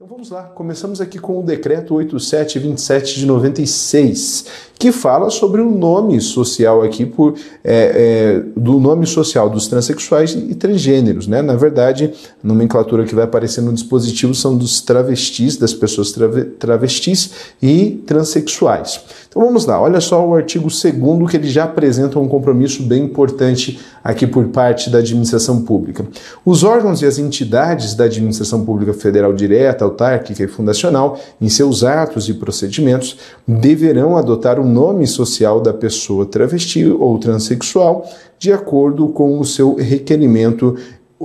Então vamos lá, começamos aqui com o decreto 8727 de 96, que fala sobre o nome social aqui por é, é, do nome social dos transexuais e transgêneros, né? Na verdade, a nomenclatura que vai aparecer no dispositivo são dos travestis, das pessoas travestis e transexuais. Então vamos lá, olha só o artigo 2 que ele já apresenta um compromisso bem importante aqui por parte da administração pública. Os órgãos e as entidades da administração pública federal direta, autárquica e fundacional, em seus atos e procedimentos, deverão adotar o nome social da pessoa travesti ou transexual de acordo com o seu requerimento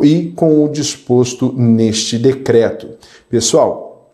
e com o disposto neste decreto. Pessoal,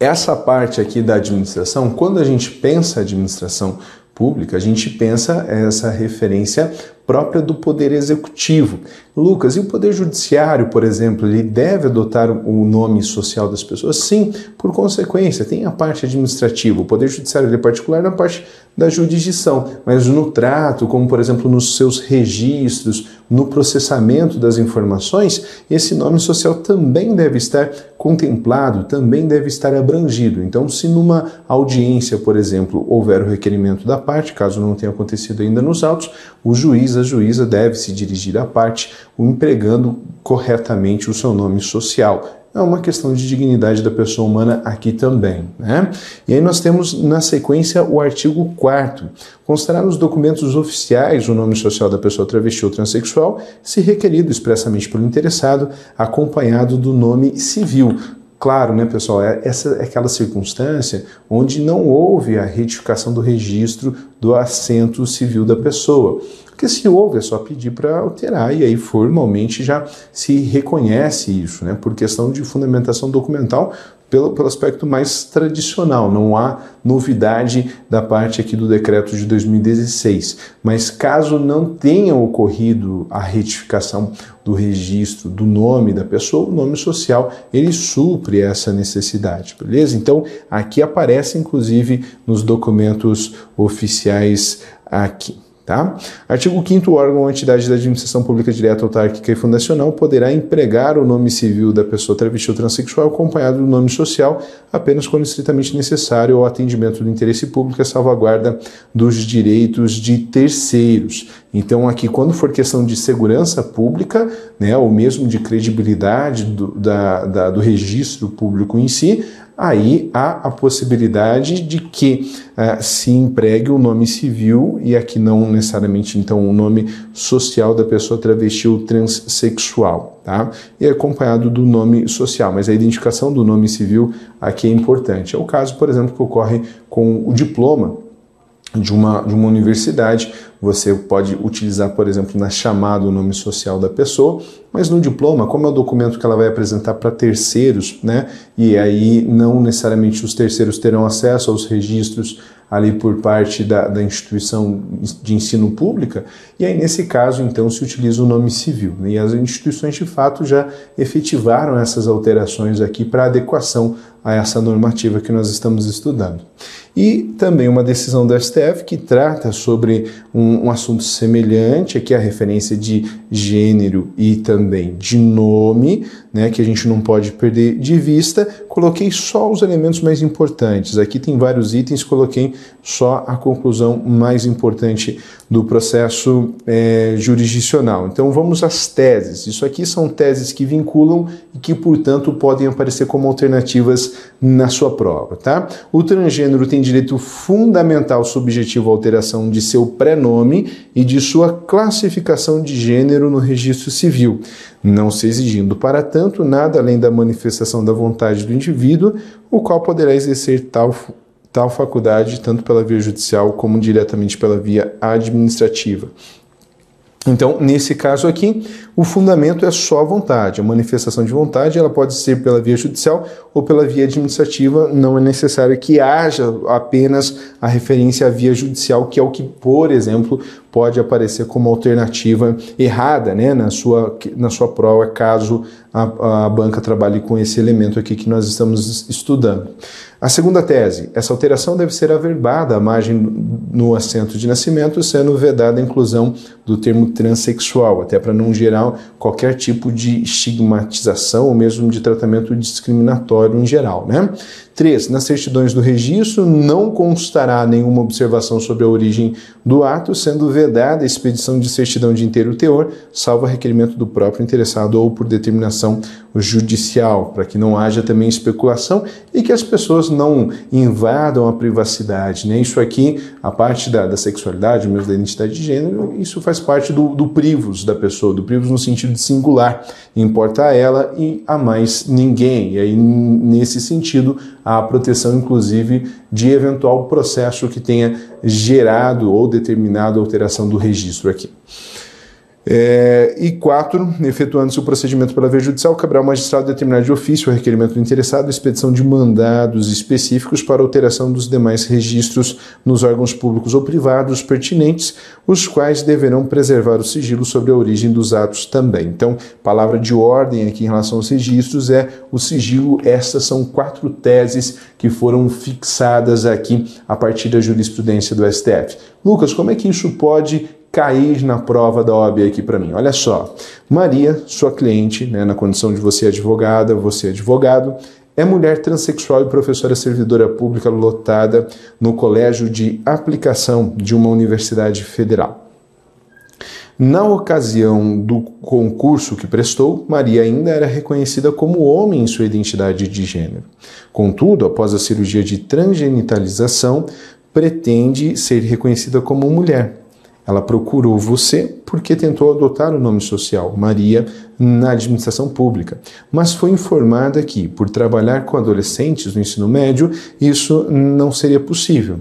essa parte aqui da administração, quando a gente pensa administração pública, a gente pensa essa referência própria do poder executivo. Lucas, e o poder judiciário, por exemplo, ele deve adotar o nome social das pessoas? Sim, por consequência, tem a parte administrativa. O poder judiciário é particular na parte da jurisdição, mas no trato, como por exemplo nos seus registros, no processamento das informações, esse nome social também deve estar contemplado, também deve estar abrangido. Então, se numa audiência, por exemplo, houver o requerimento da parte, caso não tenha acontecido ainda nos autos, o juiz, a juíza deve se dirigir à parte, empregando corretamente o seu nome social é uma questão de dignidade da pessoa humana aqui também. Né? E aí nós temos na sequência o artigo 4 constará nos documentos oficiais o nome social da pessoa travesti ou transexual, se requerido expressamente pelo interessado, acompanhado do nome civil. Claro, né, pessoal, é, essa é aquela circunstância onde não houve a retificação do registro do assento civil da pessoa. Porque se houve, é só pedir para alterar e aí formalmente já se reconhece isso, né? Por questão de fundamentação documental, pelo, pelo aspecto mais tradicional, não há novidade da parte aqui do decreto de 2016. Mas caso não tenha ocorrido a retificação do registro do nome da pessoa, o nome social, ele supre essa necessidade, beleza? Então, aqui aparece inclusive nos documentos oficiais aqui. Tá? Artigo 5 o órgão ou entidade da administração pública direta, autárquica e fundacional poderá empregar o nome civil da pessoa travesti ou transexual acompanhado do nome social apenas quando estritamente necessário ao atendimento do interesse público e salvaguarda dos direitos de terceiros. Então, aqui, quando for questão de segurança pública, né, ou mesmo de credibilidade do, da, da, do registro público em si, aí há a possibilidade de que uh, se empregue o nome civil, e aqui não necessariamente então o nome social da pessoa travesti ou transexual, tá? E acompanhado do nome social, mas a identificação do nome civil aqui é importante. É o caso, por exemplo, que ocorre com o diploma de uma, de uma universidade, você pode utilizar, por exemplo, na chamada o nome social da pessoa, mas no diploma, como é o documento que ela vai apresentar para terceiros, né? E aí não necessariamente os terceiros terão acesso aos registros ali por parte da, da instituição de ensino pública, e aí nesse caso então se utiliza o nome civil. Né? E as instituições de fato já efetivaram essas alterações aqui para adequação a essa normativa que nós estamos estudando. E também uma decisão do STF que trata sobre um, um assunto semelhante, aqui a referência de gênero e também de nome, né, que a gente não pode perder de vista. Coloquei só os elementos mais importantes. Aqui tem vários itens, coloquei só a conclusão mais importante do processo é, jurisdicional. Então vamos às teses. Isso aqui são teses que vinculam e que, portanto, podem aparecer como alternativas na sua prova. Tá? O transgênero tem direito fundamental subjetivo à alteração de seu prenome e de sua classificação de gênero no registro civil, não se exigindo, para tanto, nada além da manifestação da vontade do indivíduo, o qual poderá exercer tal tal faculdade tanto pela via judicial como diretamente pela via administrativa. Então, nesse caso aqui, o fundamento é só a vontade. A manifestação de vontade ela pode ser pela via judicial ou pela via administrativa. Não é necessário que haja apenas a referência à via judicial, que é o que, por exemplo, pode aparecer como alternativa errada né, na, sua, na sua prova, caso a, a banca trabalhe com esse elemento aqui que nós estamos estudando. A segunda tese, essa alteração deve ser averbada à margem no assento de nascimento, sendo vedada a inclusão do termo transexual, até para não gerar qualquer tipo de estigmatização ou mesmo de tratamento discriminatório em geral. Né? 3. Nas certidões do registro não constará nenhuma observação sobre a origem do ato, sendo vedada a expedição de certidão de inteiro teor, salvo requerimento do próprio interessado ou por determinação judicial, para que não haja também especulação e que as pessoas não invadam a privacidade. Né? Isso aqui, a parte da, da sexualidade, mesmo da identidade de gênero, isso faz parte do, do privus da pessoa, do privus no sentido de singular. Importa a ela e a mais ninguém. E aí, nesse sentido, a proteção, inclusive, de eventual processo que tenha gerado ou determinado alteração do registro aqui. É, e quatro, efetuando-se o procedimento pela via judicial, caberá ao magistrado determinar de ofício o requerimento do interessado expedição de mandados específicos para alteração dos demais registros nos órgãos públicos ou privados pertinentes, os quais deverão preservar o sigilo sobre a origem dos atos também. Então, palavra de ordem aqui em relação aos registros é o sigilo. Estas são quatro teses que foram fixadas aqui a partir da jurisprudência do STF. Lucas, como é que isso pode cair na prova da OAB aqui para mim. Olha só, Maria, sua cliente, né, na condição de você advogada, você advogado, é mulher transexual e professora servidora pública lotada no colégio de aplicação de uma universidade federal. Na ocasião do concurso que prestou, Maria ainda era reconhecida como homem em sua identidade de gênero. Contudo, após a cirurgia de transgenitalização, pretende ser reconhecida como mulher. Ela procurou você porque tentou adotar o nome social Maria na administração pública, mas foi informada que, por trabalhar com adolescentes no ensino médio, isso não seria possível.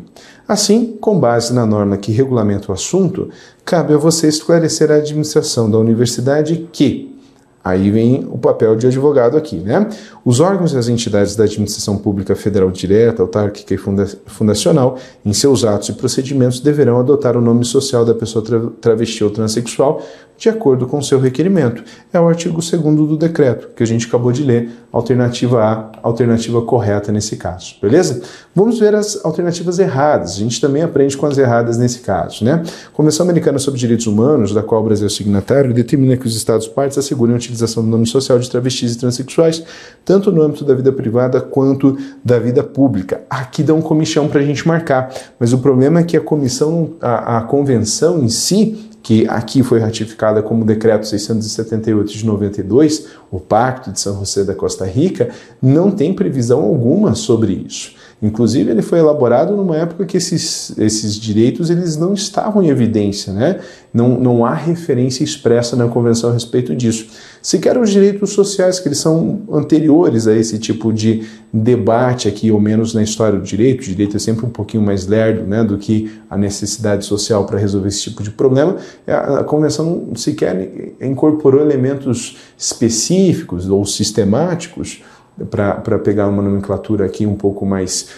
Assim, com base na norma que regulamenta o assunto, cabe a você esclarecer à administração da universidade que, Aí vem o papel de advogado aqui, né? Os órgãos e as entidades da administração pública federal direta, autárquica e funda fundacional, em seus atos e procedimentos, deverão adotar o nome social da pessoa tra travesti ou transexual de acordo com seu requerimento. É o artigo 2 do decreto, que a gente acabou de ler, alternativa A, alternativa correta nesse caso, beleza? Vamos ver as alternativas erradas. A gente também aprende com as erradas nesse caso, né? Convenção Americana sobre Direitos Humanos, da qual o Brasil é signatário, determina que os Estados partes assegurem a utilização do nome social de travestis e transexuais, tanto no âmbito da vida privada quanto da vida pública. Aqui dá um comichão para a gente marcar, mas o problema é que a comissão, a, a convenção em si, que aqui foi ratificada como decreto 678 de 92, o Pacto de São José da Costa Rica, não tem previsão alguma sobre isso. Inclusive, ele foi elaborado numa época que esses, esses direitos eles não estavam em evidência, né? não, não há referência expressa na Convenção a respeito disso. Sequer os direitos sociais, que eles são anteriores a esse tipo de debate aqui, ou menos na história do direito, o direito é sempre um pouquinho mais lerdo né, do que a necessidade social para resolver esse tipo de problema, a Convenção sequer incorporou elementos específicos ou sistemáticos para pegar uma nomenclatura aqui um pouco mais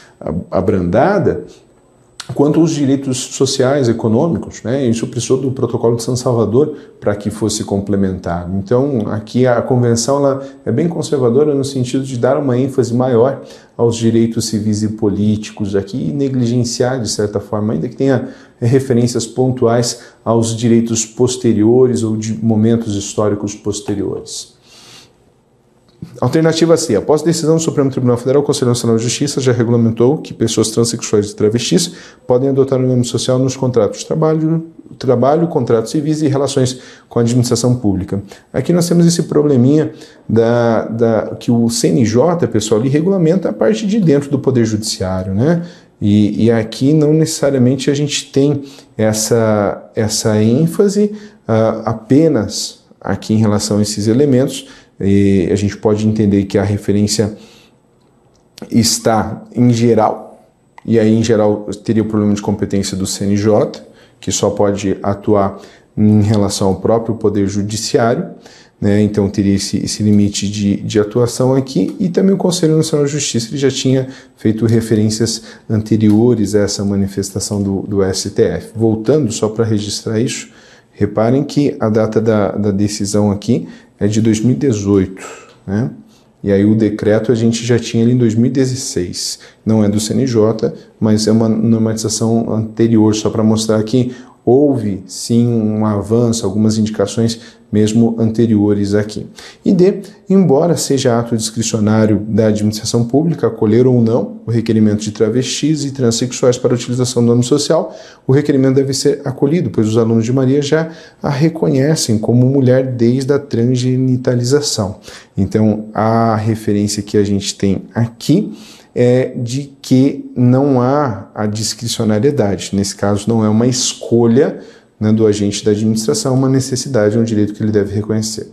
abrandada, quanto aos direitos sociais, econômicos, né? Isso precisou do Protocolo de São Salvador para que fosse complementado. Então, aqui a convenção ela é bem conservadora no sentido de dar uma ênfase maior aos direitos civis e políticos aqui e negligenciar de certa forma, ainda que tenha referências pontuais aos direitos posteriores ou de momentos históricos posteriores. Alternativa C. Após decisão do Supremo Tribunal Federal, o Conselho Nacional de Justiça já regulamentou que pessoas transexuais e travestis podem adotar o nome social nos contratos de trabalho, trabalho, contratos civis e relações com a administração pública. Aqui nós temos esse probleminha da, da que o CNJ, pessoal, ali regulamenta a parte de dentro do Poder Judiciário, né? E, e aqui não necessariamente a gente tem essa, essa ênfase uh, apenas aqui em relação a esses elementos, e a gente pode entender que a referência está em geral, e aí em geral teria o problema de competência do CNJ, que só pode atuar em relação ao próprio Poder Judiciário, né? então teria esse, esse limite de, de, atuação aqui, e também o Conselho Nacional de Justiça ele já tinha feito referências anteriores a essa manifestação do, do STF. Voltando só para registrar isso, reparem que a data da, da decisão aqui é de 2018. né? E aí o decreto a gente já tinha ele em 2016. Não é do CNJ, mas é uma normatização anterior, só para mostrar que houve sim um avanço, algumas indicações mesmo anteriores aqui. E D, embora seja ato discricionário da administração pública acolher ou não o requerimento de travestis e transexuais para utilização do nome social, o requerimento deve ser acolhido, pois os alunos de Maria já a reconhecem como mulher desde a transgenitalização. Então, a referência que a gente tem aqui é de que não há a discricionariedade. Nesse caso, não é uma escolha né, do agente da administração, uma necessidade, é um direito que ele deve reconhecer.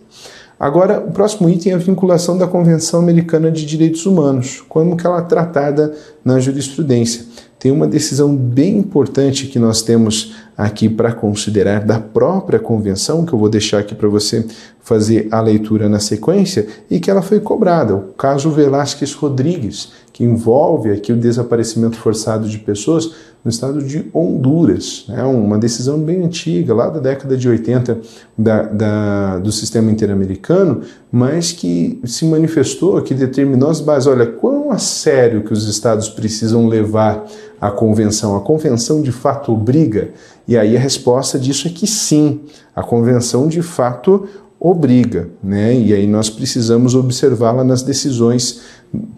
Agora, o próximo item é a vinculação da Convenção Americana de Direitos Humanos, como que ela é tratada na jurisprudência. Tem uma decisão bem importante que nós temos aqui para considerar da própria convenção, que eu vou deixar aqui para você fazer a leitura na sequência, e que ela foi cobrada, o caso Velásquez Rodrigues, que envolve aqui o desaparecimento forçado de pessoas no estado de Honduras. É uma decisão bem antiga, lá da década de 80 da, da, do sistema interamericano, mas que se manifestou, que determinou as bases. Olha, quão a sério que os estados precisam levar a convenção? A convenção de fato obriga? E aí a resposta disso é que sim, a convenção de fato obriga, né? E aí nós precisamos observá-la nas decisões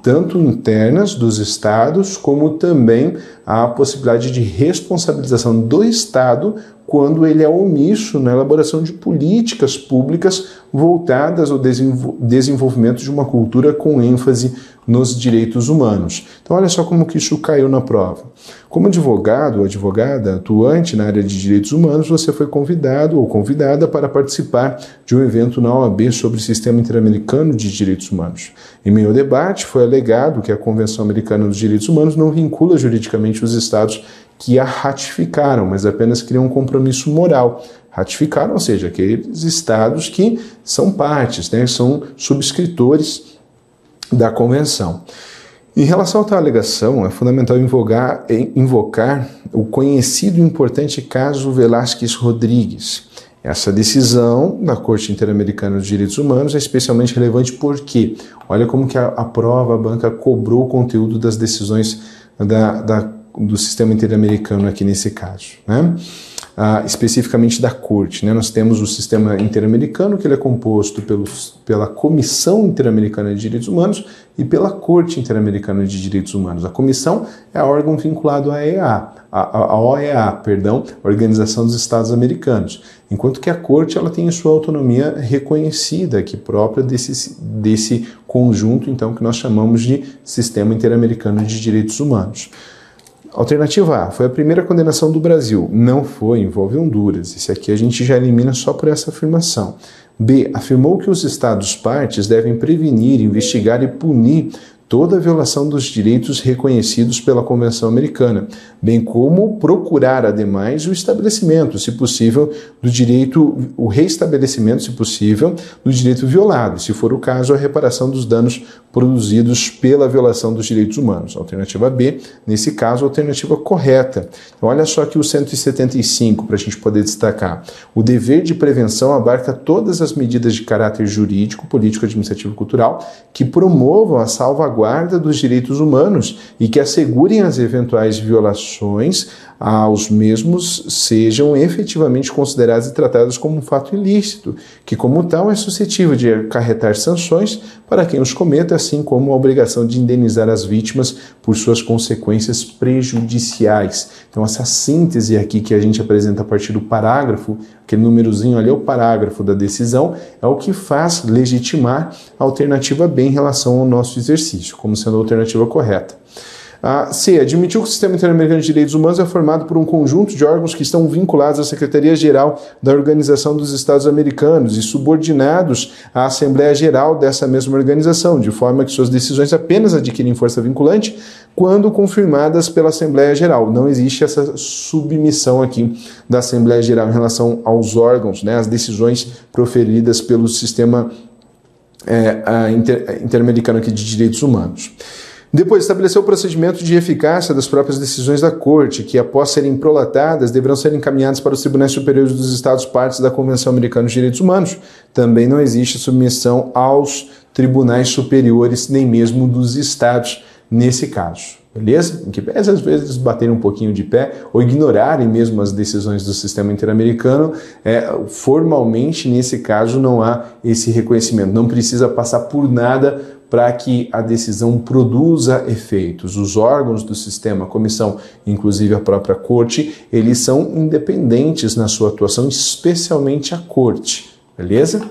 tanto internas dos estados, como também a possibilidade de responsabilização do Estado quando ele é omisso na elaboração de políticas públicas voltadas ao desenvolvimento de uma cultura com ênfase nos direitos humanos. Então, olha só como que isso caiu na prova. Como advogado ou advogada atuante na área de direitos humanos, você foi convidado ou convidada para participar de um evento na OAB sobre o Sistema Interamericano de Direitos Humanos. Em meio ao debate, foi alegado que a Convenção Americana dos Direitos Humanos não vincula juridicamente os estados que a ratificaram, mas apenas criam um compromisso moral. Ratificaram, ou seja, aqueles estados que são partes, né, são subscritores da convenção. Em relação à tal alegação, é fundamental invocar, invocar o conhecido e importante caso Velásquez Rodrigues. Essa decisão da Corte Interamericana dos Direitos Humanos é especialmente relevante porque, olha como que a, a prova a banca cobrou o conteúdo das decisões da, da do sistema interamericano aqui nesse caso, né? Ah, especificamente da Corte. Né? Nós temos o sistema interamericano, que ele é composto pelos, pela Comissão Interamericana de Direitos Humanos e pela Corte Interamericana de Direitos Humanos. A comissão é órgão vinculado à EA, a, OEA, perdão, Organização dos Estados Americanos, enquanto que a Corte ela tem sua autonomia reconhecida aqui própria desse, desse conjunto, então, que nós chamamos de Sistema Interamericano de Direitos Humanos. Alternativa A, foi a primeira condenação do Brasil. Não foi, envolve Honduras. Esse aqui a gente já elimina só por essa afirmação. B, afirmou que os Estados partes devem prevenir, investigar e punir toda a violação dos direitos reconhecidos pela Convenção Americana, bem como procurar, ademais, o estabelecimento, se possível, do direito, o reestabelecimento, se possível, do direito violado, se for o caso, a reparação dos danos produzidos pela violação dos direitos humanos. Alternativa B, nesse caso, a alternativa correta. Então, olha só aqui o 175 para a gente poder destacar. O dever de prevenção abarca todas as medidas de caráter jurídico, político, administrativo e cultural que promovam a salvaguarda dos direitos humanos e que assegurem as eventuais violações aos mesmos sejam efetivamente consideradas e tratadas como um fato ilícito, que, como tal, é suscetível de acarretar sanções para quem os cometa, assim como a obrigação de indenizar as vítimas por suas consequências prejudiciais. Então, essa síntese aqui que a gente apresenta a partir do parágrafo, aquele númerozinho ali é o parágrafo da decisão, é o que faz legitimar a alternativa B em relação ao nosso exercício, como sendo a alternativa correta. A C. Admitiu que o Sistema Interamericano de Direitos Humanos é formado por um conjunto de órgãos que estão vinculados à Secretaria-Geral da Organização dos Estados Americanos e subordinados à Assembleia Geral dessa mesma organização, de forma que suas decisões apenas adquirem força vinculante quando confirmadas pela Assembleia Geral. Não existe essa submissão aqui da Assembleia Geral em relação aos órgãos, né, as decisões proferidas pelo sistema é, inter, interamericano de direitos humanos. Depois, estabeleceu o procedimento de eficácia das próprias decisões da Corte, que, após serem prolatadas, deverão ser encaminhadas para os tribunais superiores dos Estados partes da Convenção Americana de Direitos Humanos. Também não existe submissão aos tribunais superiores, nem mesmo dos Estados, nesse caso. Beleza? Em que pese às vezes baterem um pouquinho de pé ou ignorarem mesmo as decisões do sistema interamericano, é, formalmente nesse caso não há esse reconhecimento. Não precisa passar por nada para que a decisão produza efeitos. Os órgãos do sistema, a comissão, inclusive a própria corte, eles são independentes na sua atuação, especialmente a corte. Beleza?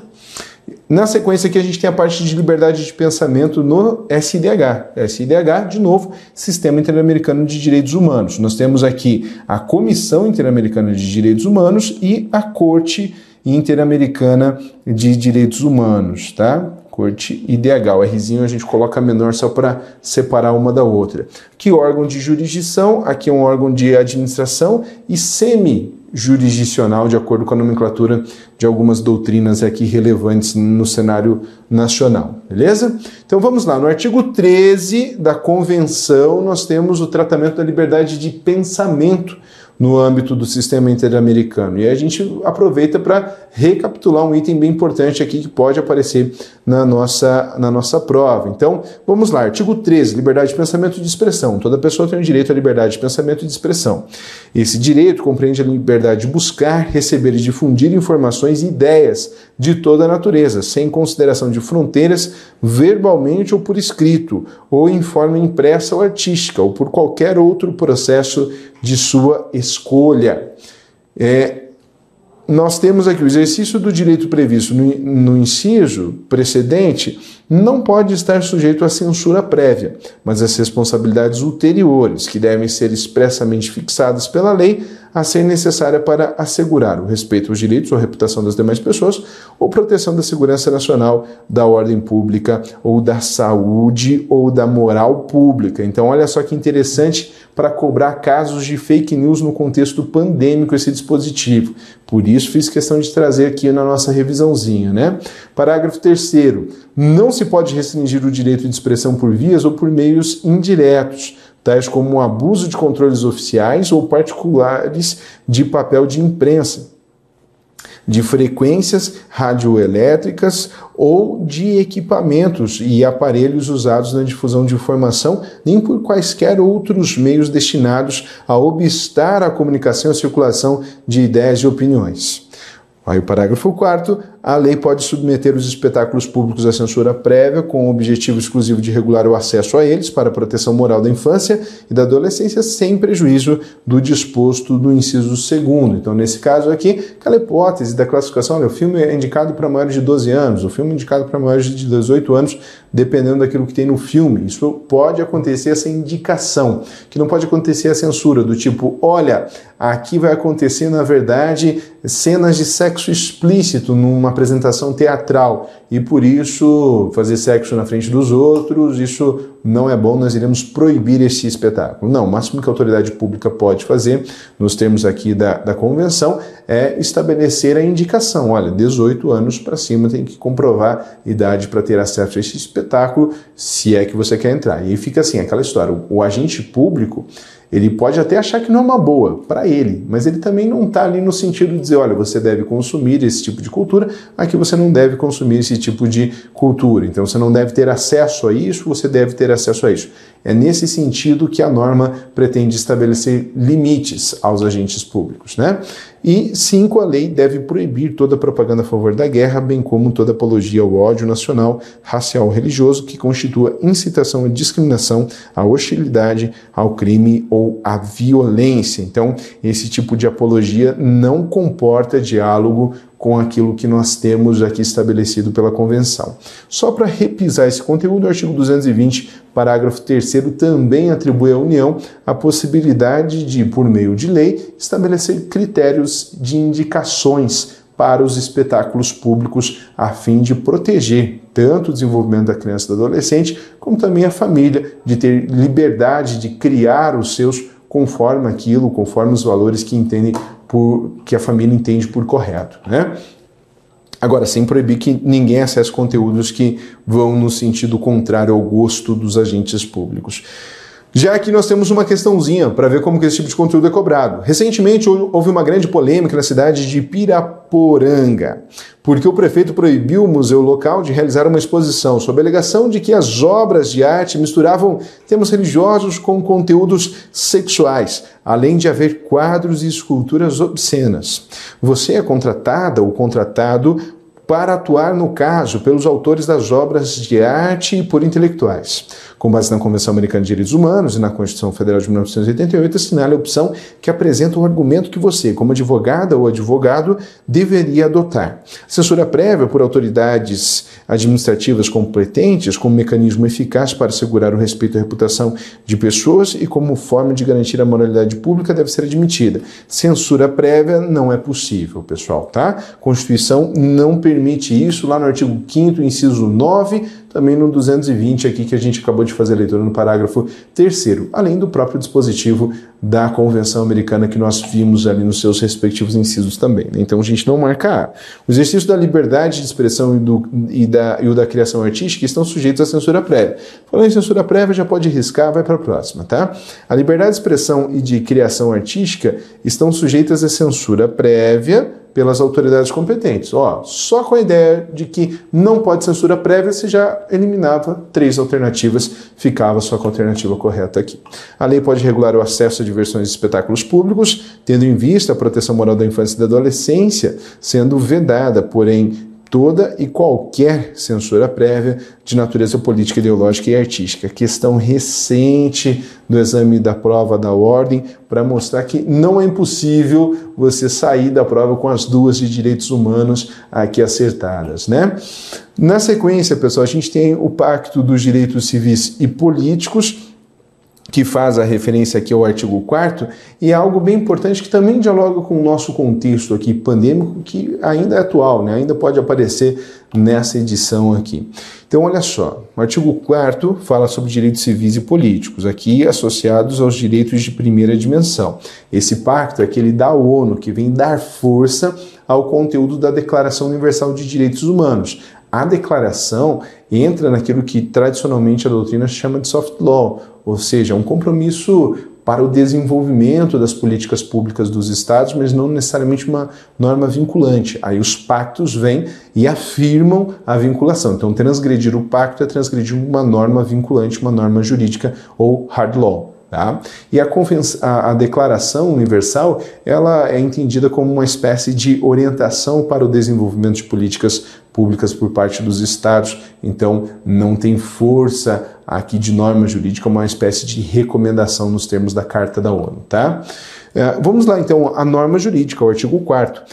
Na sequência aqui a gente tem a parte de liberdade de pensamento no SIDH. SIDH, de novo, Sistema Interamericano de Direitos Humanos. Nós temos aqui a Comissão Interamericana de Direitos Humanos e a Corte Interamericana de Direitos Humanos, tá? Corte IDH. O Rzinho a gente coloca menor só para separar uma da outra. Que órgão de jurisdição, aqui é um órgão de administração e semi-jurisdicional, de acordo com a nomenclatura de algumas doutrinas aqui relevantes no cenário nacional, beleza? Então vamos lá, no artigo 13 da Convenção, nós temos o tratamento da liberdade de pensamento no âmbito do sistema interamericano. E a gente aproveita para recapitular um item bem importante aqui que pode aparecer na nossa, na nossa prova. Então, vamos lá. Artigo 13, liberdade de pensamento e de expressão. Toda pessoa tem o direito à liberdade de pensamento e de expressão. Esse direito compreende a liberdade de buscar, receber e difundir informações e ideias de toda a natureza, sem consideração de fronteiras, verbalmente ou por escrito, ou em forma impressa ou artística, ou por qualquer outro processo de sua escolha. É, nós temos aqui o exercício do direito previsto no, no, inciso precedente não pode estar sujeito à censura prévia, mas às responsabilidades ulteriores, que devem ser expressamente fixadas pela lei, a ser necessária para assegurar o respeito aos direitos ou reputação das demais pessoas ou proteção da segurança nacional, da ordem pública ou da saúde ou da moral pública. Então, olha só que interessante para cobrar casos de fake news no contexto pandêmico esse dispositivo. Por isso fiz questão de trazer aqui na nossa revisãozinha, né? Parágrafo 3 não se pode restringir o direito de expressão por vias ou por meios indiretos tais como o abuso de controles oficiais ou particulares de papel de imprensa, de frequências radioelétricas ou de equipamentos e aparelhos usados na difusão de informação, nem por quaisquer outros meios destinados a obstar a comunicação e a circulação de ideias e opiniões. Aí o parágrafo 4 a lei pode submeter os espetáculos públicos à censura prévia com o objetivo exclusivo de regular o acesso a eles para a proteção moral da infância e da adolescência sem prejuízo do disposto do inciso segundo. Então, nesse caso aqui, aquela hipótese da classificação, olha, o filme é indicado para maiores de 12 anos, o filme é indicado para maiores de 18 anos, dependendo daquilo que tem no filme. Isso pode acontecer essa indicação, que não pode acontecer a censura do tipo, olha, aqui vai acontecer, na verdade, cenas de sexo explícito numa apresentação teatral e por isso fazer sexo na frente dos outros, isso não é bom, nós iremos proibir esse espetáculo. Não, o máximo que a autoridade pública pode fazer, nos termos aqui da, da convenção, é estabelecer a indicação: olha, 18 anos para cima tem que comprovar idade para ter acesso a esse espetáculo, se é que você quer entrar. E fica assim, aquela história: o, o agente público ele pode até achar que não é uma boa para ele, mas ele também não está ali no sentido de dizer, olha, você deve consumir esse tipo de cultura, aqui você não deve consumir esse tipo de cultura. Então você não deve ter acesso a isso, você deve ter acesso a isso. É nesse sentido que a norma pretende estabelecer limites aos agentes públicos, né? E cinco, a lei deve proibir toda propaganda a favor da guerra, bem como toda apologia ao ódio nacional, racial ou religioso que constitua incitação à discriminação, à hostilidade, ao crime ou à violência. Então, esse tipo de apologia não comporta diálogo com aquilo que nós temos aqui estabelecido pela Convenção. Só para repisar esse conteúdo, o artigo 220, parágrafo 3 também atribui à União a possibilidade de, por meio de lei, estabelecer critérios de indicações para os espetáculos públicos a fim de proteger tanto o desenvolvimento da criança e do adolescente, como também a família, de ter liberdade de criar os seus conforme aquilo, conforme os valores que entendem por, que a família entende por correto. Né? Agora, sem proibir que ninguém acesse conteúdos que vão no sentido contrário ao gosto dos agentes públicos. Já aqui nós temos uma questãozinha para ver como que esse tipo de conteúdo é cobrado. Recentemente houve uma grande polêmica na cidade de Piraporanga, porque o prefeito proibiu o museu local de realizar uma exposição sob a alegação de que as obras de arte misturavam temas religiosos com conteúdos sexuais, além de haver quadros e esculturas obscenas. Você é contratada ou contratado para atuar no caso pelos autores das obras de arte e por intelectuais com base na Convenção Americana de Direitos Humanos e na Constituição Federal de 1988, assinale a opção que apresenta o argumento que você, como advogada ou advogado, deveria adotar. Censura prévia por autoridades administrativas competentes como mecanismo eficaz para assegurar o respeito à reputação de pessoas e como forma de garantir a moralidade pública deve ser admitida. Censura prévia não é possível, pessoal, tá? Constituição não permite isso lá no artigo 5 inciso 9 também no 220 aqui que a gente acabou de fazer a leitura no parágrafo terceiro, além do próprio dispositivo da Convenção Americana que nós vimos ali nos seus respectivos incisos também. Né? Então a gente não marca A. O exercício da liberdade de expressão e, do, e, da, e o da criação artística estão sujeitos à censura prévia. Falando em censura prévia, já pode riscar, vai para a próxima, tá? A liberdade de expressão e de criação artística estão sujeitas à censura prévia pelas autoridades competentes. Ó, só com a ideia de que não pode censura prévia, você já eliminava três alternativas, ficava só com a alternativa correta aqui. A lei pode regular o acesso a diversões e espetáculos públicos, tendo em vista a proteção moral da infância e da adolescência, sendo vedada, porém, toda e qualquer censura prévia de natureza política, ideológica e artística. Questão recente do exame da prova da ordem para mostrar que não é impossível você sair da prova com as duas de direitos humanos aqui acertadas, né? Na sequência, pessoal, a gente tem o Pacto dos Direitos Civis e Políticos que faz a referência aqui ao artigo 4 e é algo bem importante que também dialoga com o nosso contexto aqui pandêmico, que ainda é atual, né? ainda pode aparecer nessa edição aqui. Então, olha só, o artigo 4 fala sobre direitos civis e políticos, aqui associados aos direitos de primeira dimensão. Esse pacto é aquele da ONU, que vem dar força ao conteúdo da Declaração Universal de Direitos Humanos. A declaração entra naquilo que tradicionalmente a doutrina chama de soft law, ou seja, um compromisso para o desenvolvimento das políticas públicas dos estados, mas não necessariamente uma norma vinculante. Aí os pactos vêm e afirmam a vinculação. Então, transgredir o pacto é transgredir uma norma vinculante, uma norma jurídica ou hard law. Tá? E a, a, a, Declaração Universal ela é entendida como uma espécie de orientação para o desenvolvimento de políticas públicas por parte dos estados, então não tem força aqui de norma jurídica, uma espécie de recomendação nos termos da Carta da ONU. Tá? É, vamos lá então a norma jurídica, o artigo 4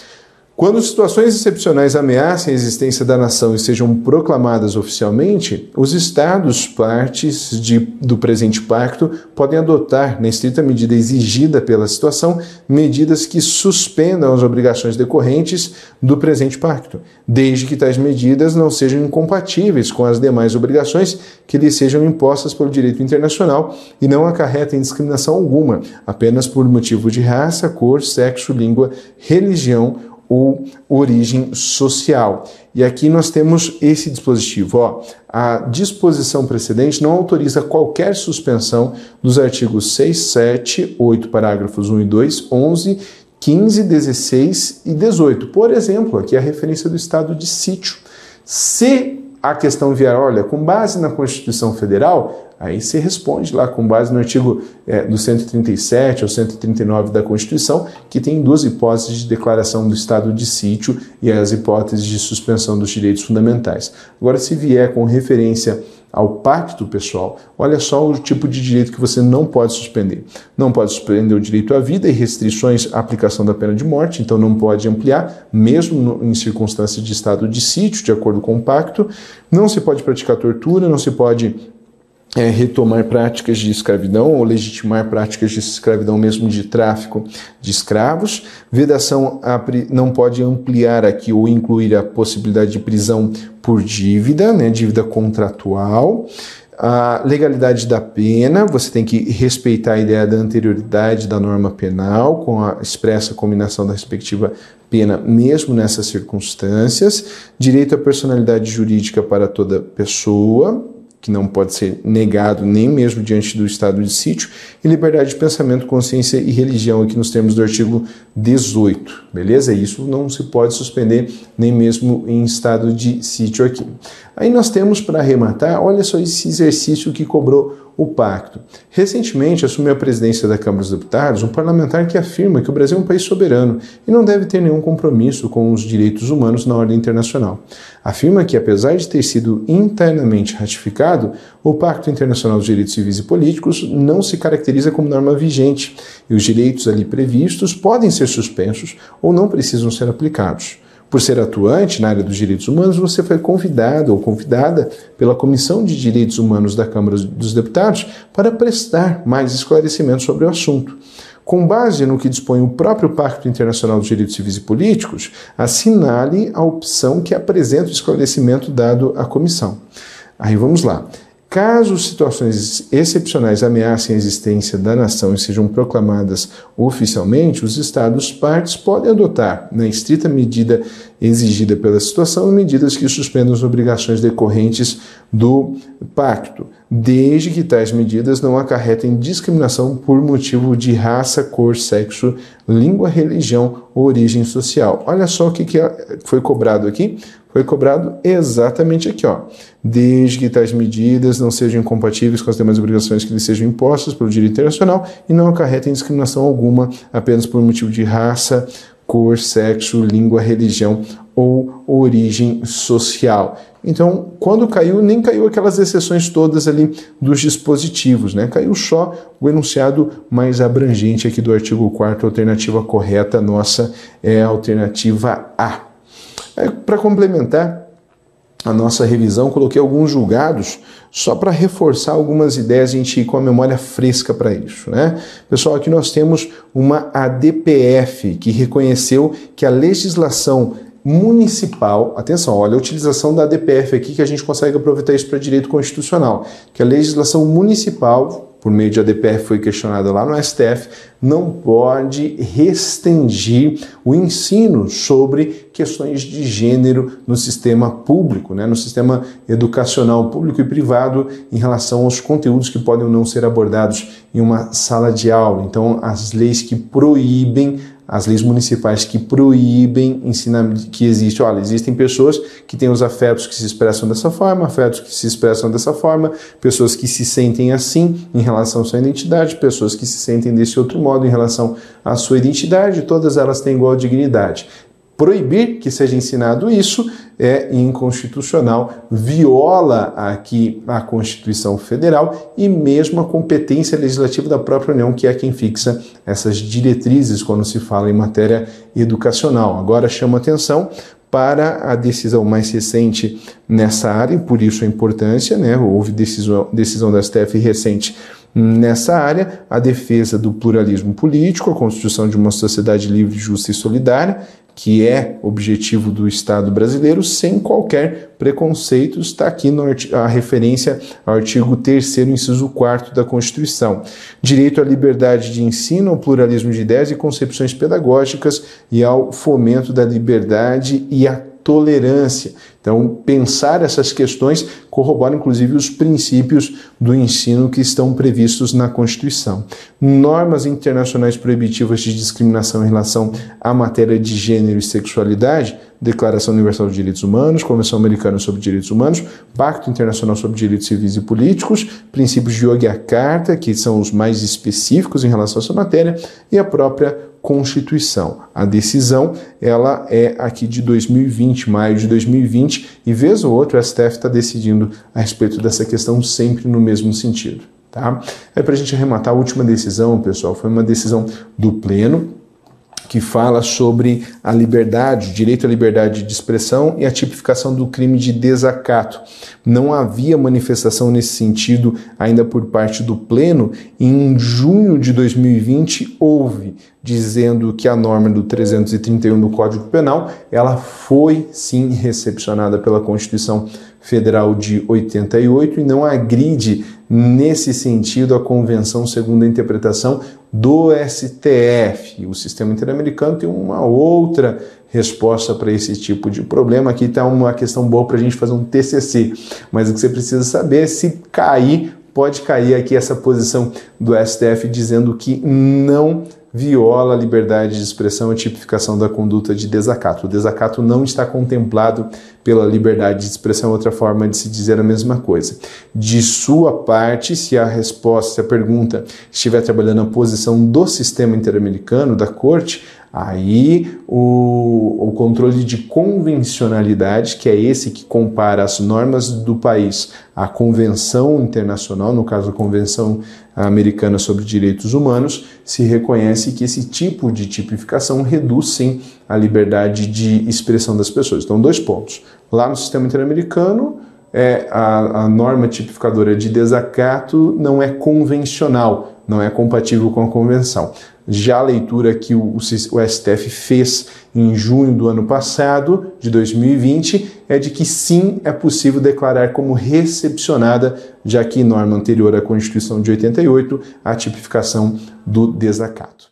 quando situações excepcionais ameacem a existência da nação e sejam proclamadas oficialmente, os Estados, partes de, do presente pacto, podem adotar, na estrita medida exigida pela situação, medidas que suspendam as obrigações decorrentes do presente pacto, desde que tais medidas não sejam incompatíveis com as demais obrigações que lhes sejam impostas pelo direito internacional e não acarretem discriminação alguma, apenas por motivo de raça, cor, sexo, língua, religião ou origem social. E aqui nós temos esse dispositivo. Ó, a disposição precedente não autoriza qualquer suspensão dos artigos 6, 7, 8, parágrafos 1 e 2, 11, 15, 16 e 18. Por exemplo, aqui a referência do estado de sítio. Se a questão vier, olha, com base na Constituição Federal, Aí você responde lá com base no artigo é, do 137 ou 139 da Constituição, que tem duas hipóteses de declaração do estado de sítio e as hipóteses de suspensão dos direitos fundamentais. Agora, se vier com referência ao pacto pessoal, olha só o tipo de direito que você não pode suspender. Não pode suspender o direito à vida e restrições à aplicação da pena de morte, então não pode ampliar, mesmo em circunstâncias de estado de sítio, de acordo com o pacto. Não se pode praticar tortura, não se pode é, retomar práticas de escravidão ou legitimar práticas de escravidão mesmo de tráfico de escravos. Vedação não pode ampliar aqui ou incluir a possibilidade de prisão por dívida, né, dívida contratual. a legalidade da pena, você tem que respeitar a ideia da anterioridade da norma penal, com a expressa combinação da respectiva pena, mesmo nessas circunstâncias. Direito à personalidade jurídica para toda pessoa, que não pode ser negado nem mesmo diante do estado de sítio, e liberdade de pensamento, consciência e religião, aqui nos termos do artigo 18, beleza? Isso não se pode suspender nem mesmo em estado de sítio aqui. Aí nós temos para arrematar, olha só esse exercício que cobrou o pacto. Recentemente assumiu a presidência da Câmara dos Deputados um parlamentar que afirma que o Brasil é um país soberano e não deve ter nenhum compromisso com os direitos humanos na ordem internacional. Afirma que, apesar de ter sido internamente ratificado, o Pacto Internacional dos Direitos Civis e Políticos não se caracteriza como norma vigente e os direitos ali previstos podem ser suspensos ou não precisam ser aplicados. Por ser atuante na área dos direitos humanos, você foi convidado ou convidada pela Comissão de Direitos Humanos da Câmara dos Deputados para prestar mais esclarecimentos sobre o assunto. Com base no que dispõe o próprio Pacto Internacional dos Direitos Civis e Políticos, assinale a opção que apresenta o esclarecimento dado à comissão. Aí vamos lá. Caso situações excepcionais ameacem a existência da nação e sejam proclamadas oficialmente, os Estados partes podem adotar, na estrita medida exigida pela situação, medidas que suspendam as obrigações decorrentes do pacto, desde que tais medidas não acarretem discriminação por motivo de raça, cor, sexo, língua, religião ou origem social. Olha só o que foi cobrado aqui foi cobrado exatamente aqui, ó. Desde que tais medidas não sejam incompatíveis com as demais obrigações que lhes sejam impostas pelo direito internacional e não acarretem discriminação alguma apenas por motivo de raça, cor, sexo, língua, religião ou origem social. Então, quando caiu, nem caiu aquelas exceções todas ali dos dispositivos, né? Caiu só o enunciado mais abrangente aqui do artigo 4 alternativa correta nossa é a alternativa A. É, para complementar a nossa revisão, coloquei alguns julgados só para reforçar algumas ideias, a gente ir com a memória fresca para isso. Né? Pessoal, aqui nós temos uma ADPF que reconheceu que a legislação municipal, atenção, olha a utilização da ADPF aqui que a gente consegue aproveitar isso para direito constitucional, que a legislação municipal por meio de ADPF foi questionada lá no STF, não pode restringir o ensino sobre questões de gênero no sistema público, né, no sistema educacional público e privado em relação aos conteúdos que podem ou não ser abordados em uma sala de aula. Então, as leis que proíbem as leis municipais que proíbem ensinar que existe, olha, existem pessoas que têm os afetos que se expressam dessa forma, afetos que se expressam dessa forma, pessoas que se sentem assim em relação à sua identidade, pessoas que se sentem desse outro modo em relação à sua identidade, todas elas têm igual dignidade. Proibir que seja ensinado isso é inconstitucional, viola aqui a Constituição Federal e mesmo a competência legislativa da própria União, que é quem fixa essas diretrizes quando se fala em matéria educacional. Agora chama atenção para a decisão mais recente nessa área, e por isso a importância, né? Houve decisão, decisão da STF recente nessa área, a defesa do pluralismo político, a construção de uma sociedade livre, justa e solidária, que é objetivo do Estado brasileiro, sem qualquer preconceito, está aqui a referência ao artigo 3 inciso 4 da Constituição. Direito à liberdade de ensino, ao pluralismo de ideias e concepções pedagógicas e ao fomento da liberdade e a tolerância. Então, pensar essas questões corrobora inclusive os princípios do ensino que estão previstos na Constituição. Normas internacionais proibitivas de discriminação em relação à matéria de gênero e sexualidade, Declaração Universal dos Direitos Humanos, Convenção Americana sobre Direitos Humanos, Pacto Internacional sobre Direitos Civis e Políticos, princípios de Yogyakarta, que são os mais específicos em relação a essa matéria, e a própria Constituição. A decisão ela é aqui de 2020, maio de 2020, e vez ou outra o STF está decidindo a respeito dessa questão sempre no mesmo sentido. Tá? É para a gente arrematar a última decisão, pessoal, foi uma decisão do Pleno, que fala sobre a liberdade, o direito à liberdade de expressão e a tipificação do crime de desacato. Não havia manifestação nesse sentido ainda por parte do Pleno. Em junho de 2020 houve, dizendo que a norma do 331 do Código Penal, ela foi sim recepcionada pela Constituição Federal de 88 e não agride nesse sentido a convenção segundo a interpretação do STF. O sistema interamericano tem uma outra resposta para esse tipo de problema. Aqui está uma questão boa para a gente fazer um TCC, mas o que você precisa saber é se cair, pode cair aqui essa posição do STF dizendo que não viola a liberdade de expressão e tipificação da conduta de desacato. O desacato não está contemplado pela liberdade de expressão, outra forma de se dizer a mesma coisa. De sua parte, se a resposta, se a pergunta estiver trabalhando a posição do sistema interamericano, da corte, Aí o, o, controle de convencionalidade, que é esse que compara as normas do país à convenção internacional, no caso a Convenção Americana sobre Direitos Humanos, se reconhece que esse tipo de tipificação reduz sim a liberdade de expressão das pessoas. Então, dois pontos. Lá no sistema interamericano, é, a, a norma tipificadora de desacato não é convencional, não é compatível com a convenção. Já a leitura que o, o, STF fez em junho do ano passado, de 2020, é de que sim é possível declarar como recepcionada, já que norma anterior à Constituição de 88, a tipificação do desacato.